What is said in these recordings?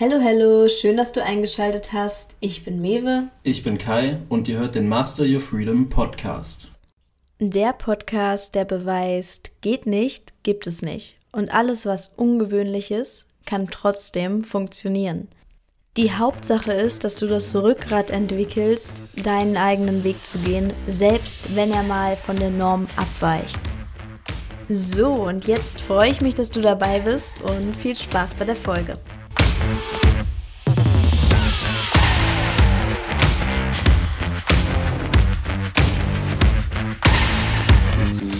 Hallo, hallo, schön, dass du eingeschaltet hast. Ich bin Mewe. Ich bin Kai und ihr hört den Master Your Freedom Podcast. Der Podcast, der beweist, geht nicht, gibt es nicht. Und alles, was ungewöhnlich ist, kann trotzdem funktionieren. Die Hauptsache ist, dass du das Rückgrat entwickelst, deinen eigenen Weg zu gehen, selbst wenn er mal von der Norm abweicht. So, und jetzt freue ich mich, dass du dabei bist und viel Spaß bei der Folge.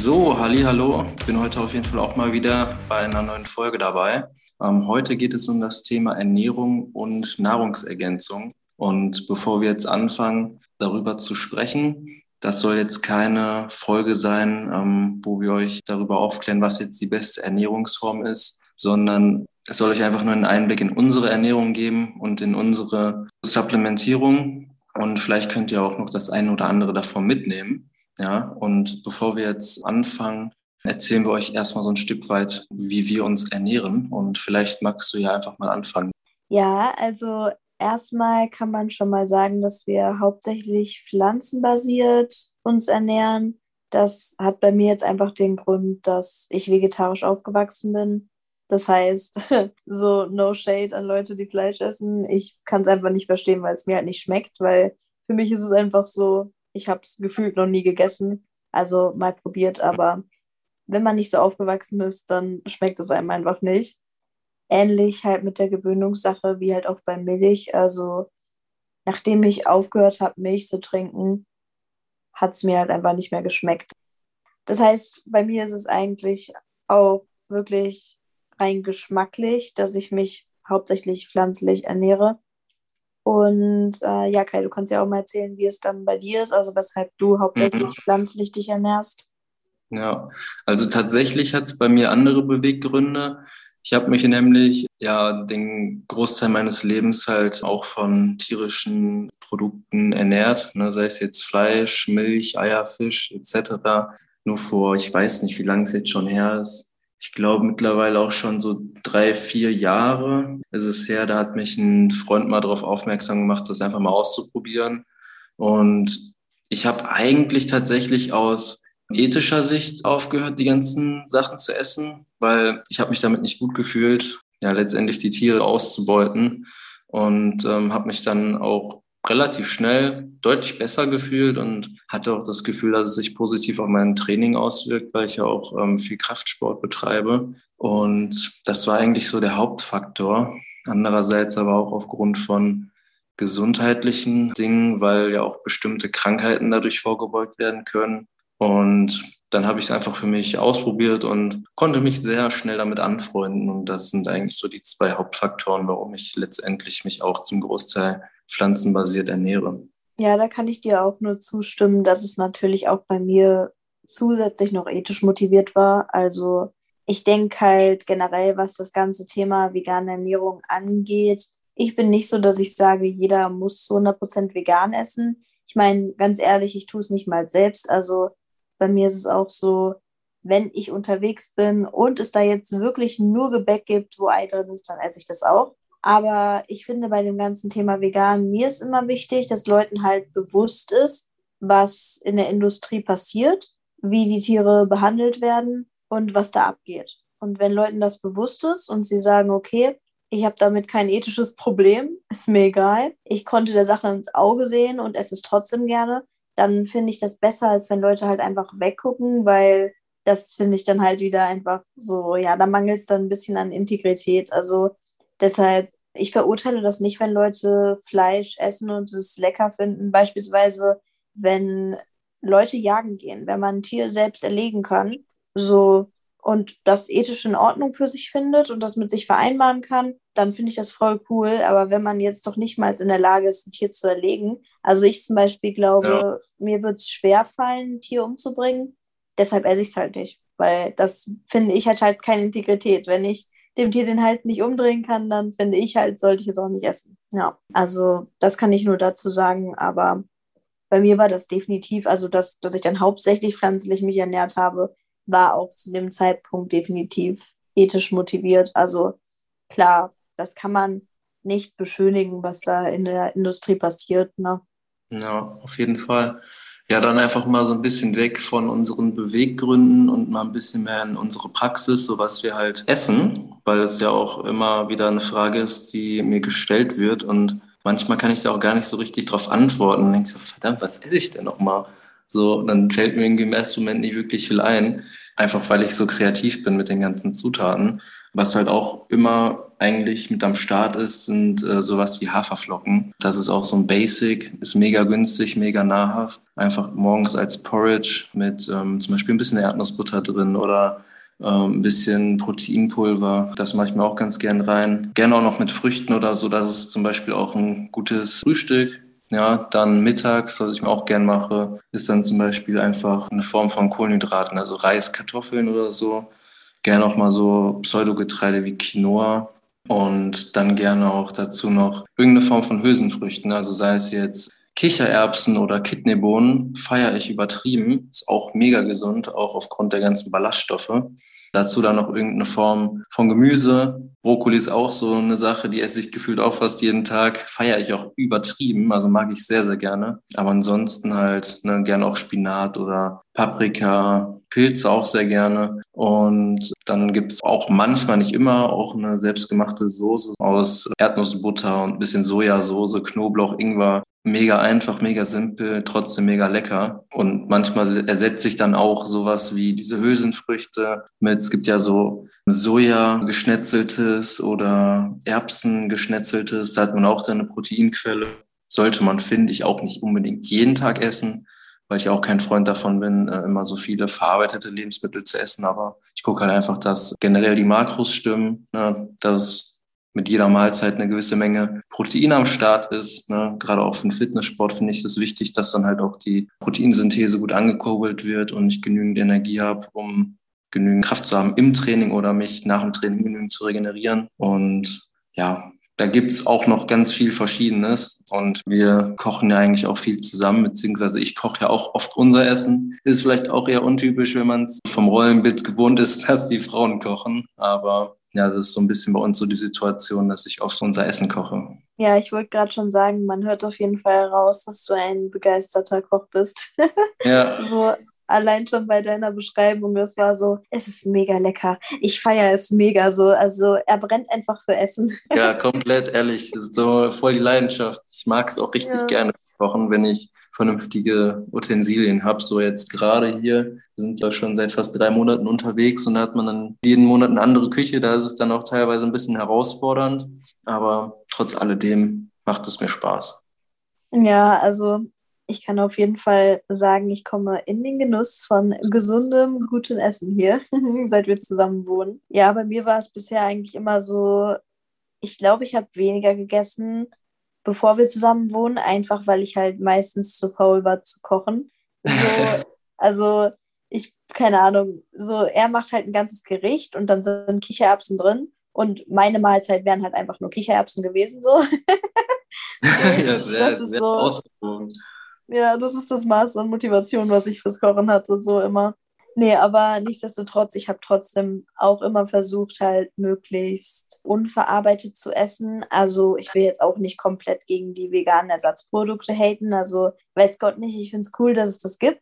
So, halli, hallo. Ich bin heute auf jeden Fall auch mal wieder bei einer neuen Folge dabei. Ähm, heute geht es um das Thema Ernährung und Nahrungsergänzung. Und bevor wir jetzt anfangen, darüber zu sprechen, das soll jetzt keine Folge sein, ähm, wo wir euch darüber aufklären, was jetzt die beste Ernährungsform ist, sondern es soll euch einfach nur einen Einblick in unsere Ernährung geben und in unsere Supplementierung. Und vielleicht könnt ihr auch noch das eine oder andere davon mitnehmen. Ja, und bevor wir jetzt anfangen, erzählen wir euch erstmal so ein Stück weit, wie wir uns ernähren. Und vielleicht magst du ja einfach mal anfangen. Ja, also erstmal kann man schon mal sagen, dass wir hauptsächlich pflanzenbasiert uns ernähren. Das hat bei mir jetzt einfach den Grund, dass ich vegetarisch aufgewachsen bin. Das heißt, so no shade an Leute, die Fleisch essen. Ich kann es einfach nicht verstehen, weil es mir halt nicht schmeckt, weil für mich ist es einfach so, ich habe es gefühlt noch nie gegessen. Also mal probiert, aber wenn man nicht so aufgewachsen ist, dann schmeckt es einem einfach nicht. Ähnlich halt mit der Gewöhnungssache wie halt auch bei Milch. Also nachdem ich aufgehört habe, Milch zu trinken, hat es mir halt einfach nicht mehr geschmeckt. Das heißt, bei mir ist es eigentlich auch wirklich rein geschmacklich, dass ich mich hauptsächlich pflanzlich ernähre. Und äh, ja, Kai, du kannst ja auch mal erzählen, wie es dann bei dir ist, also weshalb du hauptsächlich mhm. pflanzlich dich ernährst. Ja, also tatsächlich hat es bei mir andere Beweggründe. Ich habe mich nämlich ja den Großteil meines Lebens halt auch von tierischen Produkten ernährt, ne, sei es jetzt Fleisch, Milch, Eier, Fisch etc. Nur vor, ich weiß nicht, wie lange es jetzt schon her ist, ich glaube mittlerweile auch schon so drei, vier Jahre ist es her. Da hat mich ein Freund mal darauf aufmerksam gemacht, das einfach mal auszuprobieren. Und ich habe eigentlich tatsächlich aus ethischer Sicht aufgehört, die ganzen Sachen zu essen, weil ich habe mich damit nicht gut gefühlt, ja letztendlich die Tiere auszubeuten und ähm, habe mich dann auch relativ schnell deutlich besser gefühlt und hatte auch das Gefühl, dass es sich positiv auf mein Training auswirkt, weil ich ja auch ähm, viel Kraftsport betreibe. Und das war eigentlich so der Hauptfaktor. Andererseits aber auch aufgrund von gesundheitlichen Dingen, weil ja auch bestimmte Krankheiten dadurch vorgebeugt werden können. Und dann habe ich es einfach für mich ausprobiert und konnte mich sehr schnell damit anfreunden. Und das sind eigentlich so die zwei Hauptfaktoren, warum ich letztendlich mich auch zum Großteil pflanzenbasiert ernähre. Ja, da kann ich dir auch nur zustimmen, dass es natürlich auch bei mir zusätzlich noch ethisch motiviert war. Also ich denke halt generell, was das ganze Thema vegane Ernährung angeht, ich bin nicht so, dass ich sage, jeder muss zu 100% vegan essen. Ich meine, ganz ehrlich, ich tue es nicht mal selbst. Also bei mir ist es auch so, wenn ich unterwegs bin und es da jetzt wirklich nur Gebäck gibt, wo Ei drin ist, dann esse ich das auch. Aber ich finde bei dem ganzen Thema vegan, mir ist immer wichtig, dass Leuten halt bewusst ist, was in der Industrie passiert, wie die Tiere behandelt werden und was da abgeht. Und wenn Leuten das bewusst ist und sie sagen, okay, ich habe damit kein ethisches Problem, ist mir egal, ich konnte der Sache ins Auge sehen und esse es trotzdem gerne, dann finde ich das besser, als wenn Leute halt einfach weggucken, weil das finde ich dann halt wieder einfach so, ja, da mangelt es dann ein bisschen an Integrität. Also Deshalb, ich verurteile das nicht, wenn Leute Fleisch essen und es lecker finden. Beispielsweise, wenn Leute jagen gehen, wenn man ein Tier selbst erlegen kann, so und das ethisch in Ordnung für sich findet und das mit sich vereinbaren kann, dann finde ich das voll cool. Aber wenn man jetzt doch nicht mal in der Lage ist, ein Tier zu erlegen, also ich zum Beispiel glaube, ja. mir wird es schwer fallen, ein Tier umzubringen, deshalb esse ich es halt nicht. Weil das finde ich halt halt keine Integrität. Wenn ich dem Tier den halt nicht umdrehen kann, dann finde ich halt, sollte ich es auch nicht essen. Ja, also das kann ich nur dazu sagen, aber bei mir war das definitiv, also dass, dass ich dann hauptsächlich pflanzlich mich ernährt habe, war auch zu dem Zeitpunkt definitiv ethisch motiviert. Also klar, das kann man nicht beschönigen, was da in der Industrie passiert. Ne? Ja, auf jeden Fall. Ja, dann einfach mal so ein bisschen weg von unseren Beweggründen und mal ein bisschen mehr in unsere Praxis, so was wir halt essen, weil es ja auch immer wieder eine Frage ist, die mir gestellt wird und manchmal kann ich da auch gar nicht so richtig drauf antworten. Und denke so, verdammt, was esse ich denn nochmal? So, dann fällt mir irgendwie im ersten Moment nicht wirklich viel ein, einfach weil ich so kreativ bin mit den ganzen Zutaten. Was halt auch immer eigentlich mit am Start ist, sind äh, sowas wie Haferflocken. Das ist auch so ein Basic, ist mega günstig, mega nahrhaft. Einfach morgens als Porridge mit ähm, zum Beispiel ein bisschen Erdnussbutter drin oder ähm, ein bisschen Proteinpulver. Das mache ich mir auch ganz gern rein. Gerne auch noch mit Früchten oder so. Das ist zum Beispiel auch ein gutes Frühstück. Ja, dann mittags, was ich mir auch gern mache, ist dann zum Beispiel einfach eine Form von Kohlenhydraten, also Reis, Kartoffeln oder so. Gerne auch mal so Pseudogetreide wie Quinoa und dann gerne auch dazu noch irgendeine Form von Hülsenfrüchten, also sei es jetzt Kichererbsen oder Kidneybohnen, feiere ich übertrieben. Ist auch mega gesund, auch aufgrund der ganzen Ballaststoffe. Dazu dann noch irgendeine Form von Gemüse. Brokkoli ist auch so eine Sache, die esse ich gefühlt auch fast jeden Tag. Feiere ich auch übertrieben, also mag ich sehr, sehr gerne. Aber ansonsten halt ne, gerne auch Spinat oder Paprika, Pilze auch sehr gerne. Und dann gibt's auch manchmal, nicht immer, auch eine selbstgemachte Soße aus Erdnussbutter und ein bisschen Sojasauce, Knoblauch, Ingwer mega einfach, mega simpel, trotzdem mega lecker. Und manchmal ersetze ich dann auch sowas wie diese Hülsenfrüchte mit, es gibt ja so Soja geschnetzeltes oder Erbsen geschnetzeltes, da hat man auch dann eine Proteinquelle. Sollte man, finde ich, auch nicht unbedingt jeden Tag essen, weil ich auch kein Freund davon bin, äh, immer so viele verarbeitete Lebensmittel zu essen. Aber ich gucke halt einfach, dass generell die Makros stimmen, ne, dass mit jeder Mahlzeit eine gewisse Menge Protein am Start ist. Ne? Gerade auch für den Fitnesssport finde ich es wichtig, dass dann halt auch die Proteinsynthese gut angekurbelt wird und ich genügend Energie habe, um genügend Kraft zu haben im Training oder mich nach dem Training genügend zu regenerieren. Und ja, da gibt's auch noch ganz viel Verschiedenes und wir kochen ja eigentlich auch viel zusammen, beziehungsweise ich koche ja auch oft unser Essen. Ist vielleicht auch eher untypisch, wenn man es vom Rollenbild gewohnt ist, dass die Frauen kochen, aber ja, das ist so ein bisschen bei uns so die Situation, dass ich oft unser Essen koche. Ja, ich wollte gerade schon sagen, man hört auf jeden Fall raus, dass du ein begeisterter Koch bist. Ja. so allein schon bei deiner Beschreibung, das war so, es ist mega lecker. Ich feiere es mega so. Also er brennt einfach für Essen. ja, komplett ehrlich. Das ist so voll die Leidenschaft. Ich mag es auch richtig ja. gerne kochen, wenn ich vernünftige Utensilien habe. So jetzt gerade hier, wir sind ja schon seit fast drei Monaten unterwegs und da hat man dann jeden Monat eine andere Küche. Da ist es dann auch teilweise ein bisschen herausfordernd, aber trotz alledem macht es mir Spaß. Ja, also ich kann auf jeden Fall sagen, ich komme in den Genuss von gesundem, gutem Essen hier, seit wir zusammen wohnen. Ja, bei mir war es bisher eigentlich immer so, ich glaube, ich habe weniger gegessen, bevor wir zusammen wohnen, einfach weil ich halt meistens zu faul war zu kochen. So, also ich, keine Ahnung, so er macht halt ein ganzes Gericht und dann sind Kichererbsen drin und meine Mahlzeit wären halt einfach nur Kichererbsen gewesen, so. ja, sehr, das ist sehr so, Ja, das ist das Maß an Motivation, was ich fürs Kochen hatte, so immer. Nee, aber nichtsdestotrotz, ich habe trotzdem auch immer versucht, halt möglichst unverarbeitet zu essen. Also ich will jetzt auch nicht komplett gegen die veganen Ersatzprodukte haten. Also weiß Gott nicht, ich finde es cool, dass es das gibt.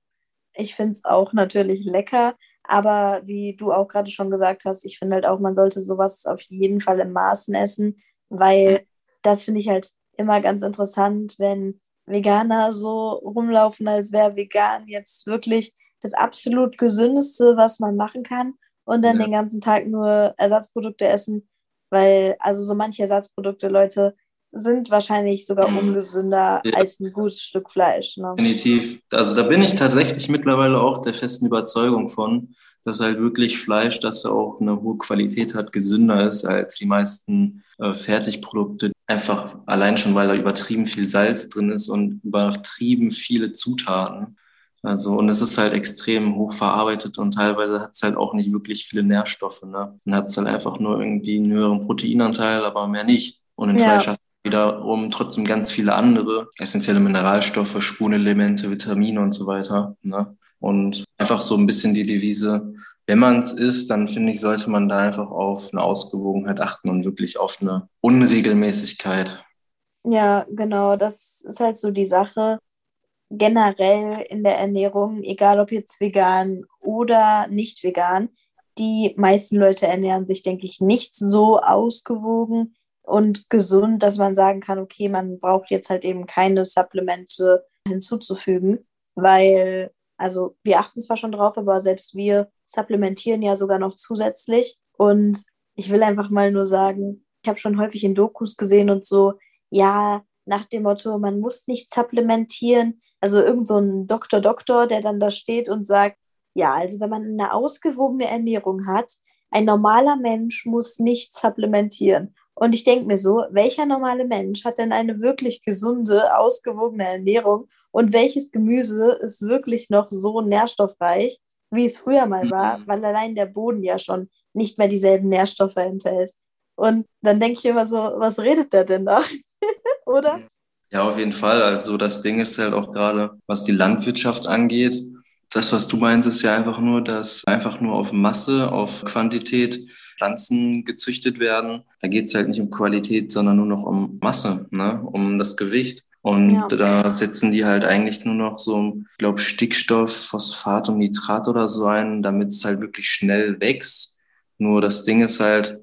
Ich finde es auch natürlich lecker. Aber wie du auch gerade schon gesagt hast, ich finde halt auch, man sollte sowas auf jeden Fall im Maßen essen, weil das finde ich halt immer ganz interessant, wenn Veganer so rumlaufen, als wäre vegan jetzt wirklich das absolut gesündeste, was man machen kann und dann ja. den ganzen Tag nur Ersatzprodukte essen, weil also so manche Ersatzprodukte, Leute, sind wahrscheinlich sogar mhm. ungesünder ja. als ein gutes Stück Fleisch. Ne? Definitiv. Also da bin ich tatsächlich mittlerweile auch der festen Überzeugung von, dass halt wirklich Fleisch, das auch eine hohe Qualität hat, gesünder ist als die meisten äh, Fertigprodukte. Einfach allein schon, weil da übertrieben viel Salz drin ist und übertrieben viele Zutaten. Also, und es ist halt extrem hoch verarbeitet und teilweise hat es halt auch nicht wirklich viele Nährstoffe. Ne? Dann hat es halt einfach nur irgendwie einen höheren Proteinanteil, aber mehr nicht. Und in ja. Fleisch hast wiederum trotzdem ganz viele andere essentielle Mineralstoffe, Spurenelemente, Vitamine und so weiter. Ne? Und einfach so ein bisschen die Devise, wenn man es isst, dann finde ich, sollte man da einfach auf eine Ausgewogenheit achten und wirklich auf eine Unregelmäßigkeit. Ja, genau, das ist halt so die Sache. Generell in der Ernährung, egal ob jetzt vegan oder nicht vegan, die meisten Leute ernähren sich, denke ich, nicht so ausgewogen und gesund, dass man sagen kann, okay, man braucht jetzt halt eben keine Supplemente hinzuzufügen, weil, also wir achten zwar schon drauf, aber selbst wir supplementieren ja sogar noch zusätzlich. Und ich will einfach mal nur sagen, ich habe schon häufig in Dokus gesehen und so, ja, nach dem Motto, man muss nicht supplementieren. Also irgend so ein Doktor, Doktor, der dann da steht und sagt, ja, also wenn man eine ausgewogene Ernährung hat, ein normaler Mensch muss nicht supplementieren. Und ich denke mir so, welcher normale Mensch hat denn eine wirklich gesunde, ausgewogene Ernährung und welches Gemüse ist wirklich noch so nährstoffreich, wie es früher mal war, mhm. weil allein der Boden ja schon nicht mehr dieselben Nährstoffe enthält. Und dann denke ich immer so, was redet der denn da? Oder? Ja, auf jeden Fall. Also das Ding ist halt auch gerade, was die Landwirtschaft angeht. Das, was du meinst, ist ja einfach nur, dass einfach nur auf Masse, auf Quantität Pflanzen gezüchtet werden. Da geht es halt nicht um Qualität, sondern nur noch um Masse, ne? um das Gewicht. Und ja. da setzen die halt eigentlich nur noch so, ich glaube, Stickstoff, Phosphat und Nitrat oder so ein, damit es halt wirklich schnell wächst. Nur das Ding ist halt,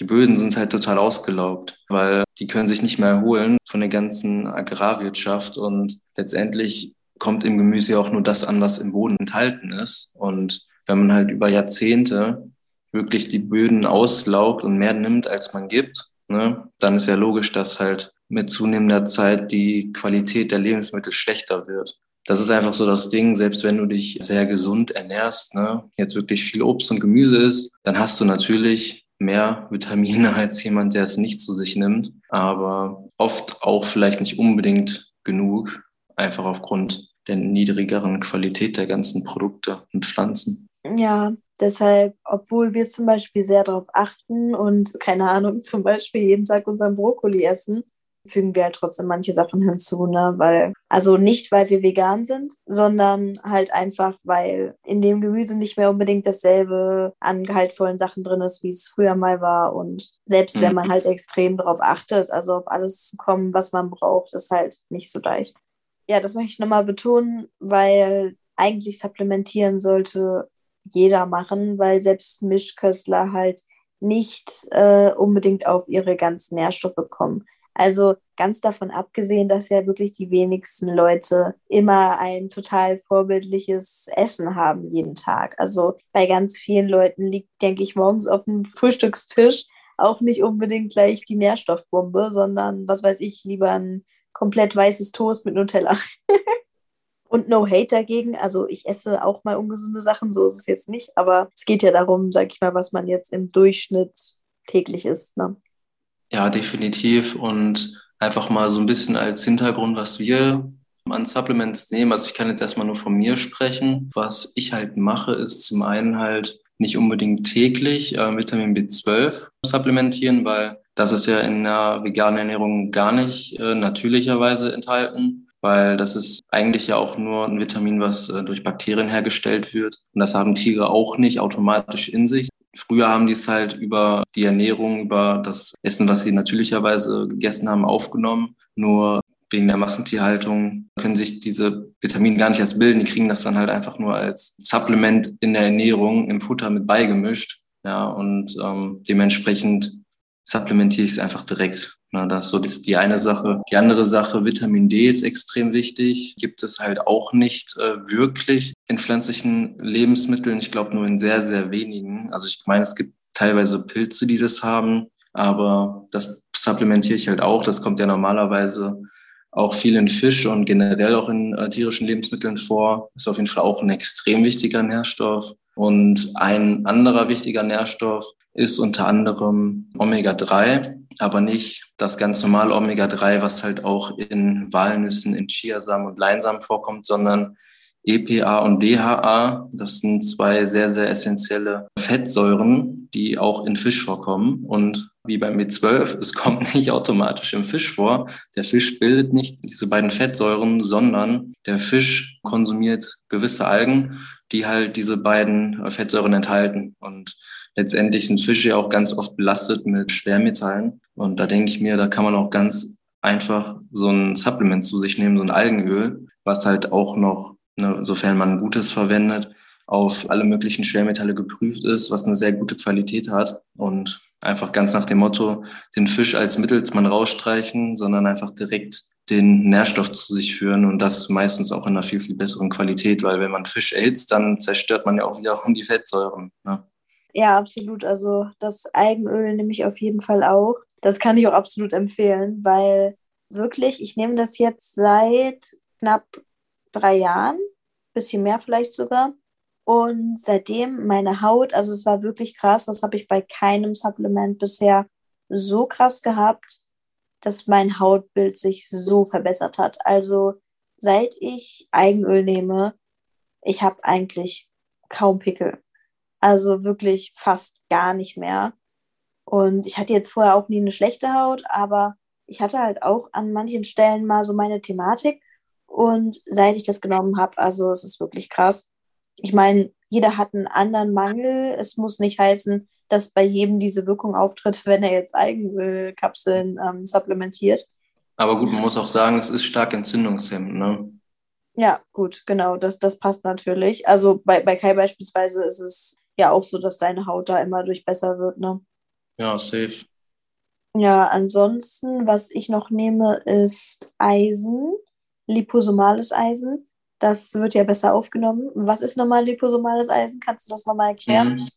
die Böden sind halt total ausgelaugt, weil die können sich nicht mehr erholen von der ganzen Agrarwirtschaft und letztendlich kommt im Gemüse auch nur das an, was im Boden enthalten ist. Und wenn man halt über Jahrzehnte wirklich die Böden auslaugt und mehr nimmt, als man gibt, ne, dann ist ja logisch, dass halt mit zunehmender Zeit die Qualität der Lebensmittel schlechter wird. Das ist einfach so das Ding, selbst wenn du dich sehr gesund ernährst, ne, jetzt wirklich viel Obst und Gemüse isst, dann hast du natürlich mehr Vitamine als jemand, der es nicht zu sich nimmt, aber oft auch vielleicht nicht unbedingt genug, einfach aufgrund der niedrigeren Qualität der ganzen Produkte und Pflanzen. Ja, Deshalb, obwohl wir zum Beispiel sehr darauf achten und keine Ahnung, zum Beispiel jeden Tag unseren Brokkoli essen, fügen wir halt trotzdem manche Sachen hinzu, ne? Weil, also nicht, weil wir vegan sind, sondern halt einfach, weil in dem Gemüse nicht mehr unbedingt dasselbe an gehaltvollen Sachen drin ist, wie es früher mal war. Und selbst wenn mhm. man halt extrem darauf achtet, also auf alles zu kommen, was man braucht, ist halt nicht so leicht. Ja, das möchte ich nochmal betonen, weil eigentlich supplementieren sollte jeder machen, weil selbst Mischköstler halt nicht äh, unbedingt auf ihre ganzen Nährstoffe kommen. Also ganz davon abgesehen, dass ja wirklich die wenigsten Leute immer ein total vorbildliches Essen haben jeden Tag. Also bei ganz vielen Leuten liegt, denke ich, morgens auf dem Frühstückstisch auch nicht unbedingt gleich die Nährstoffbombe, sondern was weiß ich, lieber ein komplett weißes Toast mit Nutella. Und no hate dagegen. Also ich esse auch mal ungesunde Sachen, so ist es jetzt nicht. Aber es geht ja darum, sag ich mal, was man jetzt im Durchschnitt täglich isst. Ne? Ja, definitiv. Und einfach mal so ein bisschen als Hintergrund, was wir an Supplements nehmen. Also ich kann jetzt erstmal nur von mir sprechen. Was ich halt mache, ist zum einen halt nicht unbedingt täglich äh, Vitamin B12 supplementieren, weil das ist ja in einer veganen Ernährung gar nicht äh, natürlicherweise enthalten weil das ist eigentlich ja auch nur ein Vitamin, was äh, durch Bakterien hergestellt wird. Und das haben Tiere auch nicht automatisch in sich. Früher haben die es halt über die Ernährung, über das Essen, was sie natürlicherweise gegessen haben, aufgenommen. Nur wegen der Massentierhaltung können sich diese Vitamine gar nicht erst bilden. Die kriegen das dann halt einfach nur als Supplement in der Ernährung, im Futter mit beigemischt. Ja, und ähm, dementsprechend supplementiere ich es einfach direkt. Na, das ist so das ist die eine Sache. Die andere Sache, Vitamin D ist extrem wichtig. Gibt es halt auch nicht äh, wirklich in pflanzlichen Lebensmitteln. Ich glaube nur in sehr, sehr wenigen. Also ich meine, es gibt teilweise Pilze, die das haben, aber das supplementiere ich halt auch. Das kommt ja normalerweise auch viel in Fisch und generell auch in äh, tierischen Lebensmitteln vor. Ist auf jeden Fall auch ein extrem wichtiger Nährstoff. Und ein anderer wichtiger Nährstoff ist unter anderem Omega-3, aber nicht das ganz normale Omega-3, was halt auch in Walnüssen, in Chiasamen und Leinsamen vorkommt, sondern EPA und DHA. Das sind zwei sehr, sehr essentielle Fettsäuren, die auch in Fisch vorkommen. Und wie beim B12, es kommt nicht automatisch im Fisch vor. Der Fisch bildet nicht diese beiden Fettsäuren, sondern der Fisch konsumiert gewisse Algen, die halt diese beiden Fettsäuren enthalten. Und letztendlich sind Fische ja auch ganz oft belastet mit Schwermetallen. Und da denke ich mir, da kann man auch ganz einfach so ein Supplement zu sich nehmen, so ein Algenöl, was halt auch noch, ne, sofern man gutes verwendet, auf alle möglichen Schwermetalle geprüft ist, was eine sehr gute Qualität hat und einfach ganz nach dem Motto, den Fisch als Mittelsmann rausstreichen, sondern einfach direkt den Nährstoff zu sich führen und das meistens auch in einer viel, viel besseren Qualität, weil wenn man Fisch erhitzt, dann zerstört man ja auch wiederum die Fettsäuren. Ne? Ja, absolut. Also das Algenöl nehme ich auf jeden Fall auch. Das kann ich auch absolut empfehlen, weil wirklich, ich nehme das jetzt seit knapp drei Jahren, bisschen mehr vielleicht sogar. Und seitdem meine Haut, also es war wirklich krass, das habe ich bei keinem Supplement bisher so krass gehabt, dass mein Hautbild sich so verbessert hat. Also seit ich Eigenöl nehme, ich habe eigentlich kaum Pickel. Also wirklich fast gar nicht mehr. Und ich hatte jetzt vorher auch nie eine schlechte Haut, aber ich hatte halt auch an manchen Stellen mal so meine Thematik. Und seit ich das genommen habe, also es ist wirklich krass ich meine, jeder hat einen anderen Mangel. Es muss nicht heißen, dass bei jedem diese Wirkung auftritt, wenn er jetzt Eigenkapseln ähm, supplementiert. Aber gut, man muss auch sagen, es ist stark entzündungshemmend, ne? Ja, gut, genau, das, das passt natürlich. Also bei, bei Kai beispielsweise ist es ja auch so, dass deine Haut da immer durch besser wird, ne? Ja, safe. Ja, ansonsten, was ich noch nehme, ist Eisen, liposomales Eisen. Das wird ja besser aufgenommen. Was ist nochmal liposomales Eisen? Kannst du das nochmal erklären? Mhm.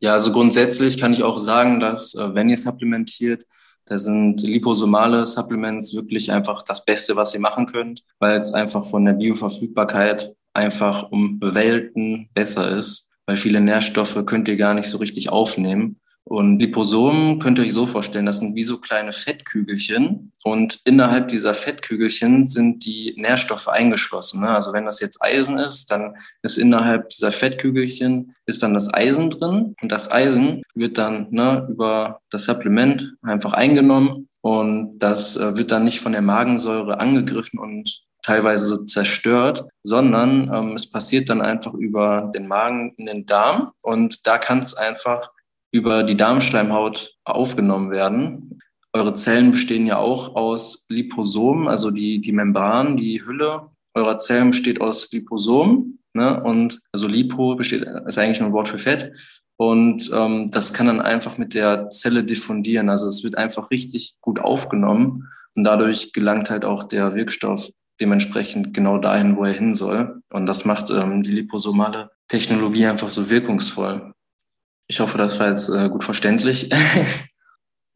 Ja, also grundsätzlich kann ich auch sagen, dass äh, wenn ihr supplementiert, da sind liposomale Supplements wirklich einfach das Beste, was ihr machen könnt, weil es einfach von der Bioverfügbarkeit einfach um Welten besser ist, weil viele Nährstoffe könnt ihr gar nicht so richtig aufnehmen. Und Liposomen könnt ihr euch so vorstellen, das sind wie so kleine Fettkügelchen und innerhalb dieser Fettkügelchen sind die Nährstoffe eingeschlossen. Ne? Also wenn das jetzt Eisen ist, dann ist innerhalb dieser Fettkügelchen ist dann das Eisen drin und das Eisen wird dann ne, über das Supplement einfach eingenommen und das äh, wird dann nicht von der Magensäure angegriffen und teilweise so zerstört, sondern ähm, es passiert dann einfach über den Magen in den Darm und da kann es einfach über die Darmschleimhaut aufgenommen werden. Eure Zellen bestehen ja auch aus Liposomen, also die, die Membran, die Hülle eurer Zellen besteht aus Liposomen. Ne? Und also Lipo besteht, ist eigentlich nur ein Wort für Fett. Und ähm, das kann dann einfach mit der Zelle diffundieren. Also es wird einfach richtig gut aufgenommen. Und dadurch gelangt halt auch der Wirkstoff dementsprechend genau dahin, wo er hin soll. Und das macht ähm, die liposomale Technologie einfach so wirkungsvoll. Ich hoffe, das war jetzt äh, gut verständlich.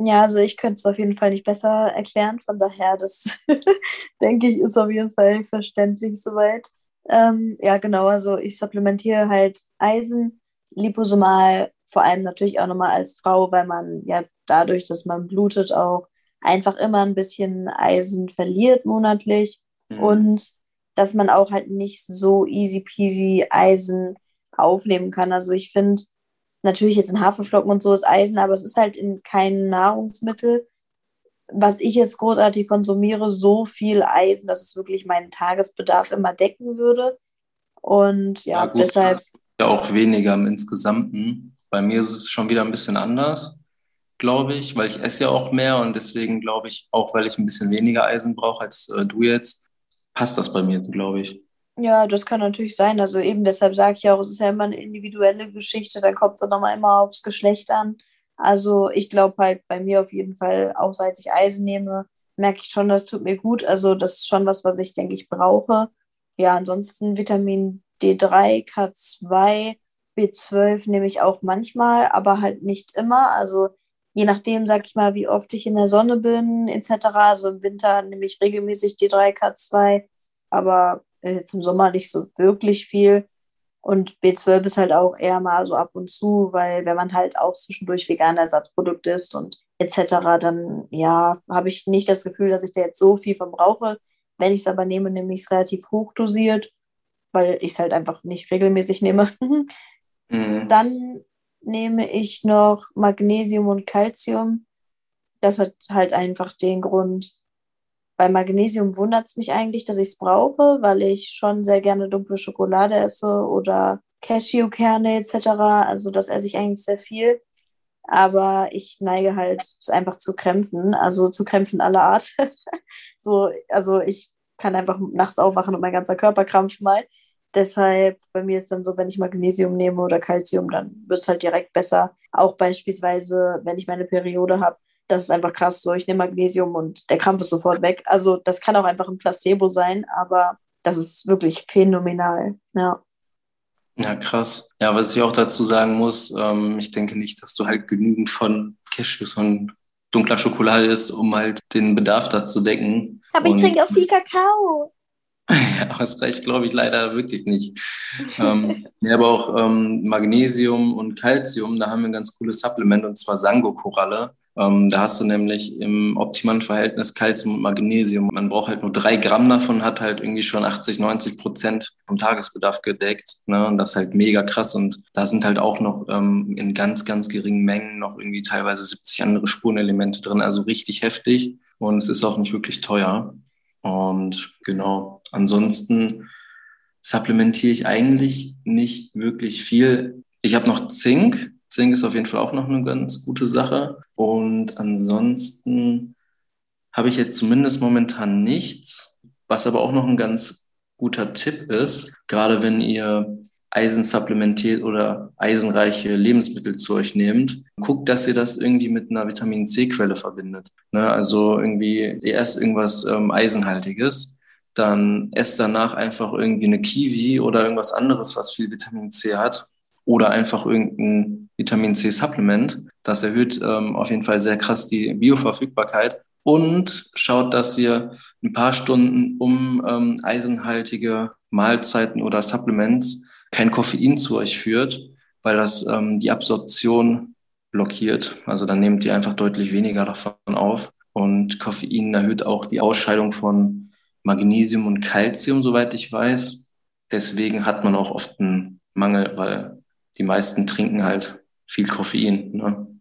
Ja, also ich könnte es auf jeden Fall nicht besser erklären. Von daher, das denke ich, ist auf jeden Fall verständlich soweit. Ähm, ja, genau. Also ich supplementiere halt Eisen, liposomal, vor allem natürlich auch nochmal als Frau, weil man ja dadurch, dass man blutet, auch einfach immer ein bisschen Eisen verliert monatlich mhm. und dass man auch halt nicht so easy peasy Eisen aufnehmen kann. Also ich finde, Natürlich jetzt in Haferflocken und so ist Eisen, aber es ist halt in keinem Nahrungsmittel, was ich jetzt großartig konsumiere, so viel Eisen, dass es wirklich meinen Tagesbedarf immer decken würde. Und ja, ja gut, deshalb. Ja, auch weniger im Insgesamten. Bei mir ist es schon wieder ein bisschen anders, glaube ich, weil ich esse ja auch mehr und deswegen glaube ich, auch weil ich ein bisschen weniger Eisen brauche als äh, du jetzt, passt das bei mir, glaube ich. Ja, das kann natürlich sein. Also eben deshalb sage ich auch, es ist ja immer eine individuelle Geschichte, da kommt es dann nochmal immer aufs Geschlecht an. Also ich glaube halt bei mir auf jeden Fall, auch seit ich Eisen nehme, merke ich schon, das tut mir gut. Also das ist schon was, was ich, denke ich, brauche. Ja, ansonsten Vitamin D3, K2, B12 nehme ich auch manchmal, aber halt nicht immer. Also je nachdem, sag ich mal, wie oft ich in der Sonne bin, etc. Also im Winter nehme ich regelmäßig D3, K2, aber jetzt im Sommer nicht so wirklich viel. Und B12 ist halt auch eher mal so ab und zu, weil wenn man halt auch zwischendurch vegane Ersatzprodukte isst und etc., dann ja, habe ich nicht das Gefühl, dass ich da jetzt so viel von brauche. Wenn ich es aber nehme, nehme ich es relativ hoch dosiert, weil ich es halt einfach nicht regelmäßig nehme. mhm. Dann nehme ich noch Magnesium und Calcium. Das hat halt einfach den Grund, bei Magnesium wundert es mich eigentlich, dass ich es brauche, weil ich schon sehr gerne dunkle Schokolade esse oder Cashewkerne etc. Also das esse ich eigentlich sehr viel. Aber ich neige halt einfach zu Krämpfen, also zu Krämpfen aller Art. so, also ich kann einfach nachts aufwachen und mein ganzer Körper krampft mal. Deshalb bei mir ist dann so, wenn ich Magnesium nehme oder Calcium, dann wird es halt direkt besser. Auch beispielsweise, wenn ich meine Periode habe, das ist einfach krass. So, ich nehme Magnesium und der Krampf ist sofort weg. Also das kann auch einfach ein Placebo sein, aber das ist wirklich phänomenal. Ja. Ja, krass. Ja, was ich auch dazu sagen muss, ähm, ich denke nicht, dass du halt genügend von Cashews und dunkler Schokolade isst, um halt den Bedarf da zu decken. Aber ich trinke auch viel Kakao. ja, das reicht, glaube ich, leider wirklich nicht. ähm, nee, aber auch ähm, Magnesium und Calcium, da haben wir ein ganz cooles Supplement und zwar Sango-Koralle. Ähm, da hast du nämlich im optimalen Verhältnis Calcium und Magnesium. Man braucht halt nur drei Gramm davon, hat halt irgendwie schon 80, 90 Prozent vom Tagesbedarf gedeckt. Ne? Und das ist halt mega krass. Und da sind halt auch noch ähm, in ganz, ganz geringen Mengen noch irgendwie teilweise 70 andere Spurenelemente drin. Also richtig heftig. Und es ist auch nicht wirklich teuer. Und genau, ansonsten supplementiere ich eigentlich nicht wirklich viel. Ich habe noch Zink. Zink ist auf jeden Fall auch noch eine ganz gute Sache. Und ansonsten habe ich jetzt zumindest momentan nichts, was aber auch noch ein ganz guter Tipp ist, gerade wenn ihr Eisen supplementiert oder eisenreiche Lebensmittel zu euch nehmt, guckt, dass ihr das irgendwie mit einer Vitamin C-Quelle verbindet. Ne? Also irgendwie erst irgendwas ähm, Eisenhaltiges, dann esst danach einfach irgendwie eine Kiwi oder irgendwas anderes, was viel Vitamin C hat. Oder einfach irgendein Vitamin C-Supplement. Das erhöht ähm, auf jeden Fall sehr krass die Bioverfügbarkeit. Und schaut, dass ihr ein paar Stunden um ähm, eisenhaltige Mahlzeiten oder Supplements kein Koffein zu euch führt, weil das ähm, die Absorption blockiert. Also dann nehmt ihr einfach deutlich weniger davon auf. Und Koffein erhöht auch die Ausscheidung von Magnesium und Calcium, soweit ich weiß. Deswegen hat man auch oft einen Mangel, weil die meisten trinken halt viel Koffein. Ne?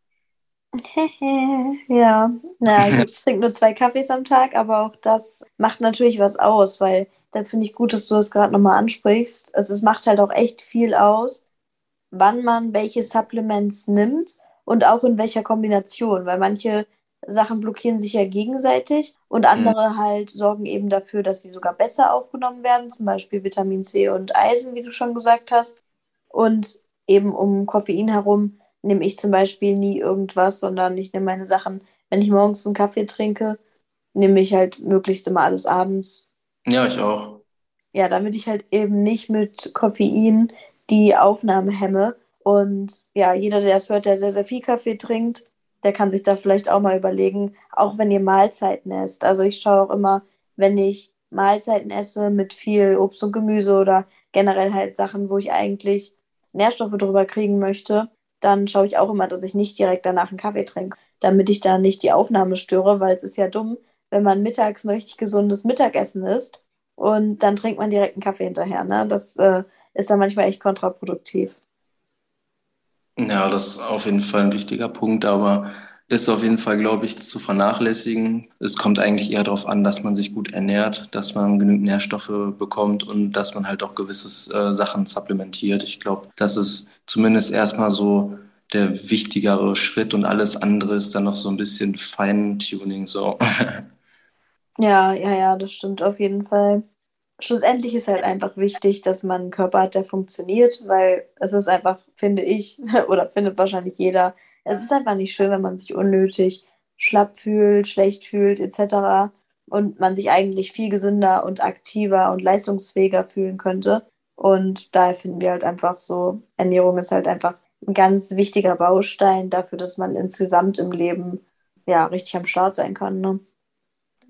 ja, na gut, ich trinke nur zwei Kaffees am Tag, aber auch das macht natürlich was aus, weil das finde ich gut, dass du das gerade nochmal ansprichst. Also es macht halt auch echt viel aus, wann man welche Supplements nimmt und auch in welcher Kombination, weil manche Sachen blockieren sich ja gegenseitig und mhm. andere mhm. halt sorgen eben dafür, dass sie sogar besser aufgenommen werden, zum Beispiel Vitamin C und Eisen, wie du schon gesagt hast. Und eben um Koffein herum nehme ich zum Beispiel nie irgendwas, sondern ich nehme meine Sachen, wenn ich morgens einen Kaffee trinke, nehme ich halt möglichst immer alles abends ja, ich auch. Ja, damit ich halt eben nicht mit Koffein die Aufnahme hemme. Und ja, jeder, der es hört, der sehr, sehr viel Kaffee trinkt, der kann sich da vielleicht auch mal überlegen, auch wenn ihr Mahlzeiten esst. Also ich schaue auch immer, wenn ich Mahlzeiten esse mit viel Obst und Gemüse oder generell halt Sachen, wo ich eigentlich Nährstoffe drüber kriegen möchte, dann schaue ich auch immer, dass ich nicht direkt danach einen Kaffee trinke, damit ich da nicht die Aufnahme störe, weil es ist ja dumm, wenn man mittags ein richtig gesundes Mittagessen isst und dann trinkt man direkt einen Kaffee hinterher. Ne? Das äh, ist dann manchmal echt kontraproduktiv. Ja, das ist auf jeden Fall ein wichtiger Punkt, aber ist auf jeden Fall, glaube ich, zu vernachlässigen. Es kommt eigentlich eher darauf an, dass man sich gut ernährt, dass man genügend Nährstoffe bekommt und dass man halt auch gewisse äh, Sachen supplementiert. Ich glaube, das ist zumindest erstmal so der wichtigere Schritt und alles andere ist dann noch so ein bisschen Feintuning so. Ja, ja, ja, das stimmt auf jeden Fall. Schlussendlich ist halt einfach wichtig, dass man einen Körper hat, der funktioniert, weil es ist einfach, finde ich, oder findet wahrscheinlich jeder, es ist einfach nicht schön, wenn man sich unnötig schlapp fühlt, schlecht fühlt, etc. Und man sich eigentlich viel gesünder und aktiver und leistungsfähiger fühlen könnte. Und daher finden wir halt einfach so, Ernährung ist halt einfach ein ganz wichtiger Baustein dafür, dass man insgesamt im Leben ja richtig am Start sein kann. Ne?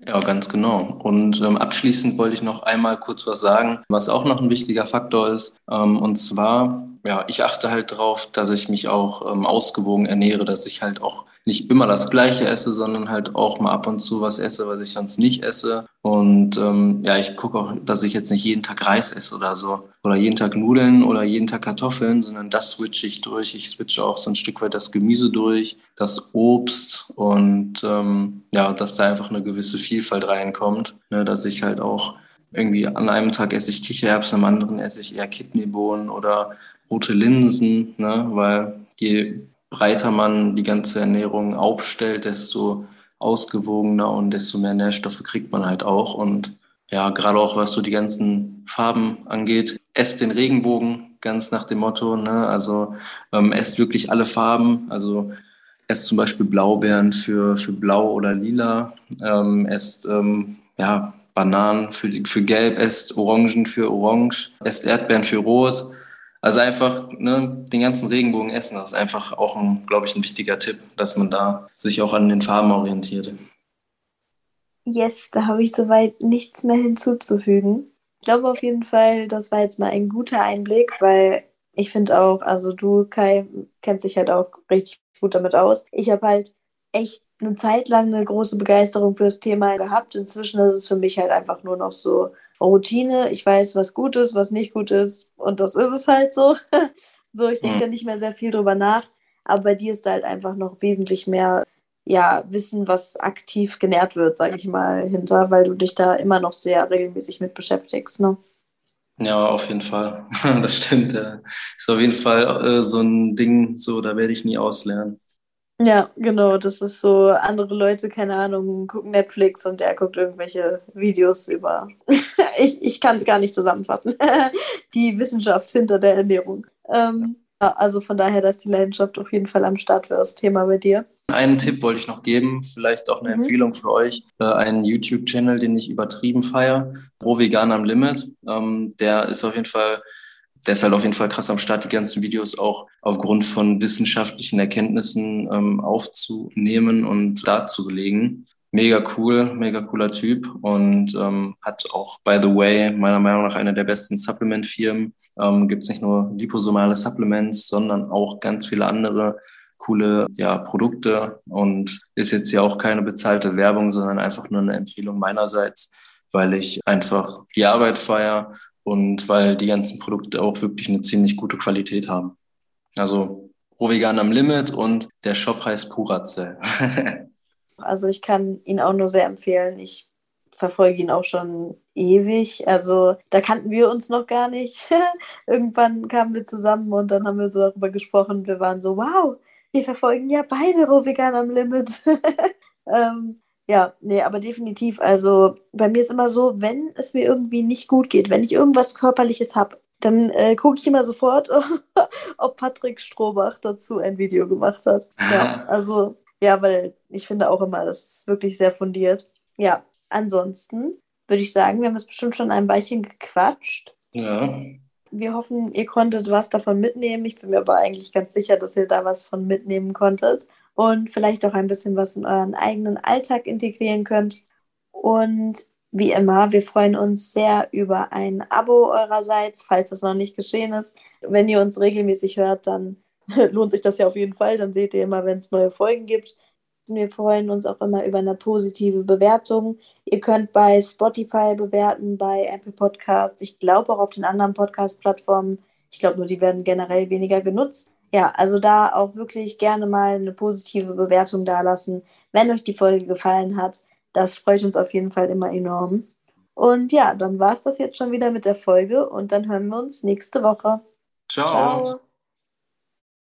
Ja, ganz genau. Und ähm, abschließend wollte ich noch einmal kurz was sagen, was auch noch ein wichtiger Faktor ist. Ähm, und zwar, ja, ich achte halt darauf, dass ich mich auch ähm, ausgewogen ernähre, dass ich halt auch nicht immer das Gleiche esse, sondern halt auch mal ab und zu was esse, was ich sonst nicht esse. Und ähm, ja, ich gucke auch, dass ich jetzt nicht jeden Tag Reis esse oder so. Oder jeden Tag Nudeln oder jeden Tag Kartoffeln, sondern das switche ich durch. Ich switche auch so ein Stück weit das Gemüse durch, das Obst und ähm, ja, dass da einfach eine gewisse Vielfalt reinkommt. Ne, dass ich halt auch irgendwie an einem Tag esse ich Kichererbsen, am anderen esse ich eher Kidneybohnen oder rote Linsen, ne? weil je breiter man die ganze Ernährung aufstellt, desto ausgewogener und desto mehr Nährstoffe kriegt man halt auch. Und ja, gerade auch was so die ganzen Farben angeht, esst den Regenbogen, ganz nach dem Motto. Ne? Also ähm, esst wirklich alle Farben. Also esst zum Beispiel Blaubeeren für, für blau oder lila. Ähm, esst ähm, ja, Bananen für, für gelb, esst Orangen für orange, esst Erdbeeren für rot. Also einfach ne, den ganzen Regenbogen essen, das ist einfach auch, ein, glaube ich, ein wichtiger Tipp, dass man da sich auch an den Farben orientiert. Yes, da habe ich soweit nichts mehr hinzuzufügen. Ich glaube auf jeden Fall, das war jetzt mal ein guter Einblick, weil ich finde auch, also du, Kai, kennst dich halt auch richtig gut damit aus. Ich habe halt echt eine Zeit lang eine große Begeisterung für das Thema gehabt. Inzwischen ist es für mich halt einfach nur noch so Routine. Ich weiß, was gut ist, was nicht gut ist und das ist es halt so. so, ich denke mhm. ja nicht mehr sehr viel drüber nach. Aber bei dir ist da halt einfach noch wesentlich mehr ja, Wissen, was aktiv genährt wird, sage ich mal, hinter, weil du dich da immer noch sehr regelmäßig mit beschäftigst. Ne? Ja, auf jeden Fall. das stimmt. Ja. Ist auf jeden Fall äh, so ein Ding, so da werde ich nie auslernen. Ja, genau. Das ist so, andere Leute, keine Ahnung, gucken Netflix und der guckt irgendwelche Videos über. Ich ich kann es gar nicht zusammenfassen. die Wissenschaft hinter der Ernährung. Ähm, also von daher, dass die Leidenschaft auf jeden Fall am Start für das Thema bei dir. Einen Tipp wollte ich noch geben, vielleicht auch eine mhm. Empfehlung für euch. Äh, einen YouTube-Channel, den ich übertrieben feiere, Pro Vegan am Limit. Ähm, der ist auf jeden Fall der ist halt auf jeden Fall krass am Start, die ganzen Videos auch aufgrund von wissenschaftlichen Erkenntnissen ähm, aufzunehmen und darzulegen. Mega cool, mega cooler Typ und ähm, hat auch, by the way, meiner Meinung nach eine der besten Supplement-Firmen. Ähm, Gibt es nicht nur liposomale Supplements, sondern auch ganz viele andere coole ja, Produkte und ist jetzt ja auch keine bezahlte Werbung, sondern einfach nur eine Empfehlung meinerseits, weil ich einfach die Arbeit feiere und weil die ganzen Produkte auch wirklich eine ziemlich gute Qualität haben. Also Rovegan am Limit und der Shop heißt Purazell. also ich kann ihn auch nur sehr empfehlen. Ich verfolge ihn auch schon ewig. Also da kannten wir uns noch gar nicht. Irgendwann kamen wir zusammen und dann haben wir so darüber gesprochen. Wir waren so, wow, wir verfolgen ja beide Rovegan am Limit. ähm, ja, nee, aber definitiv. Also bei mir ist immer so, wenn es mir irgendwie nicht gut geht, wenn ich irgendwas Körperliches habe, dann äh, gucke ich immer sofort, ob Patrick Strohbach dazu ein Video gemacht hat. Ja, also, ja, weil ich finde auch immer, das ist wirklich sehr fundiert. Ja, ansonsten würde ich sagen, wir haben es bestimmt schon ein Weilchen gequatscht. Ja. Wir hoffen, ihr konntet was davon mitnehmen. Ich bin mir aber eigentlich ganz sicher, dass ihr da was von mitnehmen konntet und vielleicht auch ein bisschen was in euren eigenen Alltag integrieren könnt. Und wie immer, wir freuen uns sehr über ein Abo eurerseits, falls das noch nicht geschehen ist. Wenn ihr uns regelmäßig hört, dann lohnt sich das ja auf jeden Fall. Dann seht ihr immer, wenn es neue Folgen gibt. Wir freuen uns auch immer über eine positive Bewertung. Ihr könnt bei Spotify bewerten, bei Apple Podcasts. Ich glaube auch auf den anderen Podcast-Plattformen. Ich glaube nur, die werden generell weniger genutzt ja, also da auch wirklich gerne mal eine positive Bewertung dalassen, wenn euch die Folge gefallen hat. Das freut uns auf jeden Fall immer enorm. Und ja, dann war es das jetzt schon wieder mit der Folge und dann hören wir uns nächste Woche. Ciao. Ciao.